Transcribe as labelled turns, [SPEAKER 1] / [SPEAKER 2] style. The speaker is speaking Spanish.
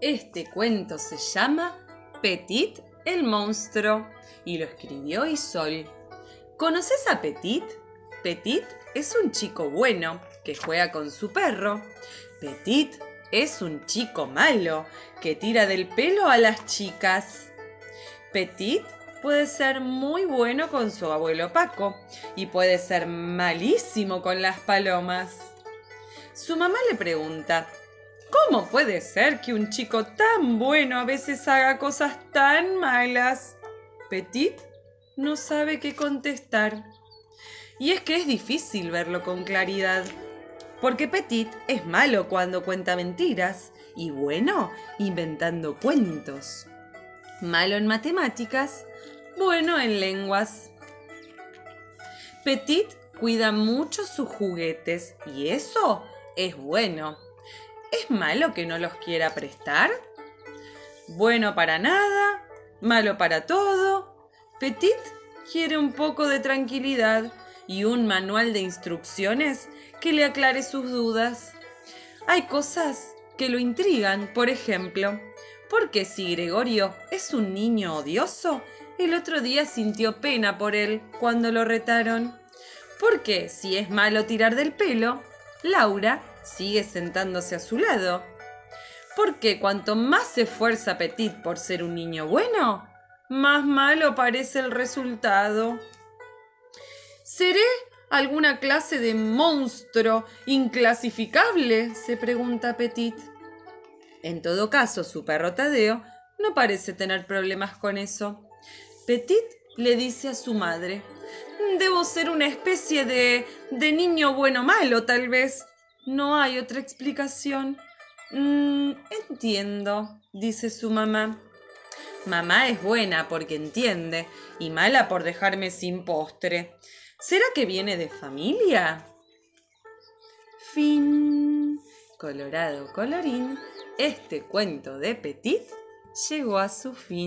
[SPEAKER 1] Este cuento se llama Petit el monstruo y lo escribió Isol. ¿Conoces a Petit? Petit es un chico bueno que juega con su perro. Petit es un chico malo que tira del pelo a las chicas. Petit puede ser muy bueno con su abuelo Paco y puede ser malísimo con las palomas. Su mamá le pregunta, ¿cómo puede ser que un chico tan bueno a veces haga cosas tan malas? Petit no sabe qué contestar. Y es que es difícil verlo con claridad, porque Petit es malo cuando cuenta mentiras y bueno inventando cuentos. Malo en matemáticas, bueno en lenguas. Petit cuida mucho sus juguetes y eso es bueno. ¿Es malo que no los quiera prestar? Bueno para nada, malo para todo. Petit quiere un poco de tranquilidad y un manual de instrucciones que le aclare sus dudas. Hay cosas que lo intrigan, por ejemplo, porque si Gregorio es un niño odioso, el otro día sintió pena por él cuando lo retaron. Porque si es malo tirar del pelo, Laura sigue sentándose a su lado. Porque cuanto más se esfuerza Petit por ser un niño bueno, más malo parece el resultado. ¿Seré alguna clase de monstruo inclasificable? se pregunta Petit. En todo caso, su perro Tadeo no parece tener problemas con eso. Petit le dice a su madre, Debo ser una especie de, de niño bueno malo, tal vez. No hay otra explicación. Mm, entiendo, dice su mamá. Mamá es buena porque entiende y mala por dejarme sin postre. ¿Será que viene de familia? Fin. Colorado, colorín, este cuento de Petit llegó a su fin.